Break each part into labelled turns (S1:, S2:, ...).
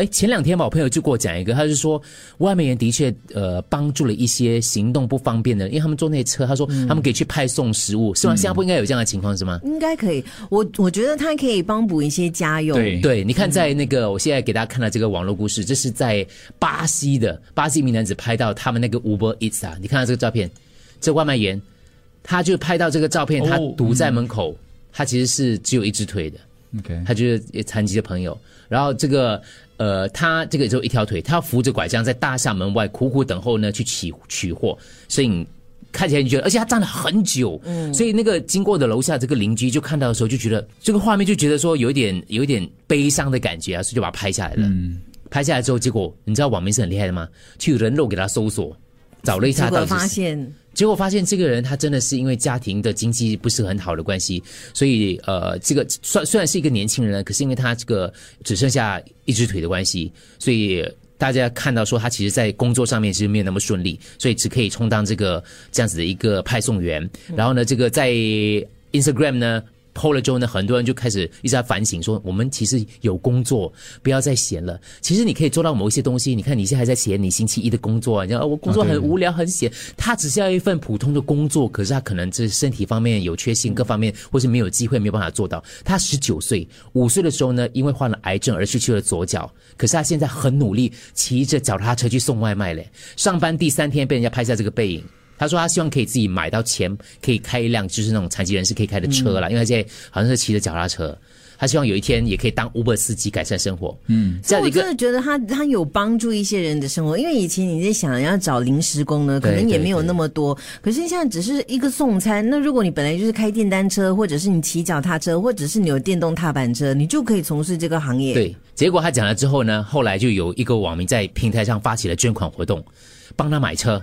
S1: 哎，前两天吧，我朋友就给我讲一个，他就说外卖员的确呃帮助了一些行动不方便的，因为他们坐那些车，他说他们可以去派送食物，是吗？新加坡应该有这样的情况是吗？
S2: 应该可以，我我觉得他可以帮补一些家用。
S3: 对
S1: 对，你看在那个，我现在给大家看到这个网络故事，这是在巴西的巴西一名男子拍到他们那个 Uber Eats 啊，你看到这个照片，这外卖员他就拍到这个照片，他
S3: 哦
S1: 堵在门口，他其实是只有一只腿的。
S3: OK，
S1: 他就是残疾的朋友，然后这个呃，他这个只有一条腿，他扶着拐杖在大厦门外苦苦等候呢，去取取货，所以你看起来你觉得，而且他站了很久，嗯，所以那个经过的楼下这个邻居就看到的时候就觉得这个画面就觉得说有一点有一点悲伤的感觉啊，所以就把它拍下来了。
S3: 嗯，
S1: 拍下来之后，结果你知道网民是很厉害的吗？去人肉给他搜索，找了一下
S2: 结果
S1: 到底
S2: 发现
S1: 结果发现这个人他真的是因为家庭的经济不是很好的关系，所以呃，这个虽虽然是一个年轻人，可是因为他这个只剩下一只腿的关系，所以大家看到说他其实在工作上面其实没有那么顺利，所以只可以充当这个这样子的一个派送员。然后呢，这个在 Instagram 呢。PO 了之后呢，很多人就开始一直在反省，说我们其实有工作，不要再闲了。其实你可以做到某一些东西。你看你现在还在闲，你星期一的工作，你知道、哦、我工作很无聊很闲。他只是要一份普通的工作，可是他可能这身体方面有缺陷，各方面或是没有机会，没有办法做到。他十九岁，五岁的时候呢，因为患了癌症而失去了左脚，可是他现在很努力，骑着脚踏车去送外卖嘞。上班第三天被人家拍下这个背影。他说他希望可以自己买到钱，可以开一辆就是那种残疾人士可以开的车啦，因为他现在好像是骑着脚踏车。他希望有一天也可以当 Uber 司机改善生活。嗯，这样一个
S2: 我真的觉得他他有帮助一些人的生活，因为以前你在想要找临时工呢，可能也没有那么多。可是现在只是一个送餐，那如果你本来就是开电单车，或者是你骑脚踏车，或者是你有电动踏板车，你就可以从事这个行业。，
S1: 对，结果他讲了之后呢，后来就有一个网民在平台上发起了捐款活动，帮他买车。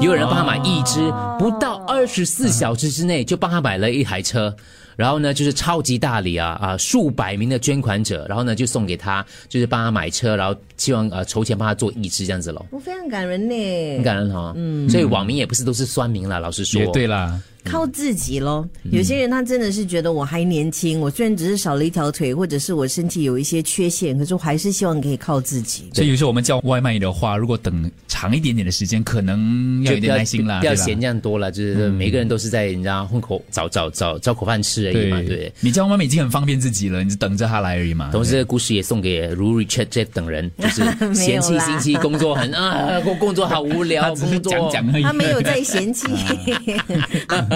S1: 有人帮他买一只，不到二十四小时之内就帮他买了一台车，然后呢就是超级大礼啊啊，数百名的捐款者，然后呢就送给他，就是帮他买车，然后希望呃筹钱帮他做义支这样子咯，
S2: 我非常感人呢。
S1: 很感人哈、嗯，所以网民也不是都是酸民啦，老实说，
S3: 也对啦，
S2: 靠自己喽。有些人他真的是觉得我还年轻，我虽然只是少了一条腿，或者是我身体有一些缺陷，可是我还是希望可以靠自己。
S3: 所以有时候我们叫外卖的话，如果等长一点点的时间，可能要有点耐心啦，对吧
S1: 不要嫌这样多了，就是每个人都是在你知道混口找找找找口饭吃而已嘛，对。
S3: 你叫外卖已经很方便自己了，你就等着他来而已嘛。
S1: 同时，这个故事也送给如 Richard 这等人，就是 嫌弃星期一工作很啊，工工作好无聊，工作
S3: 讲讲而已。
S2: 他没有在嫌弃。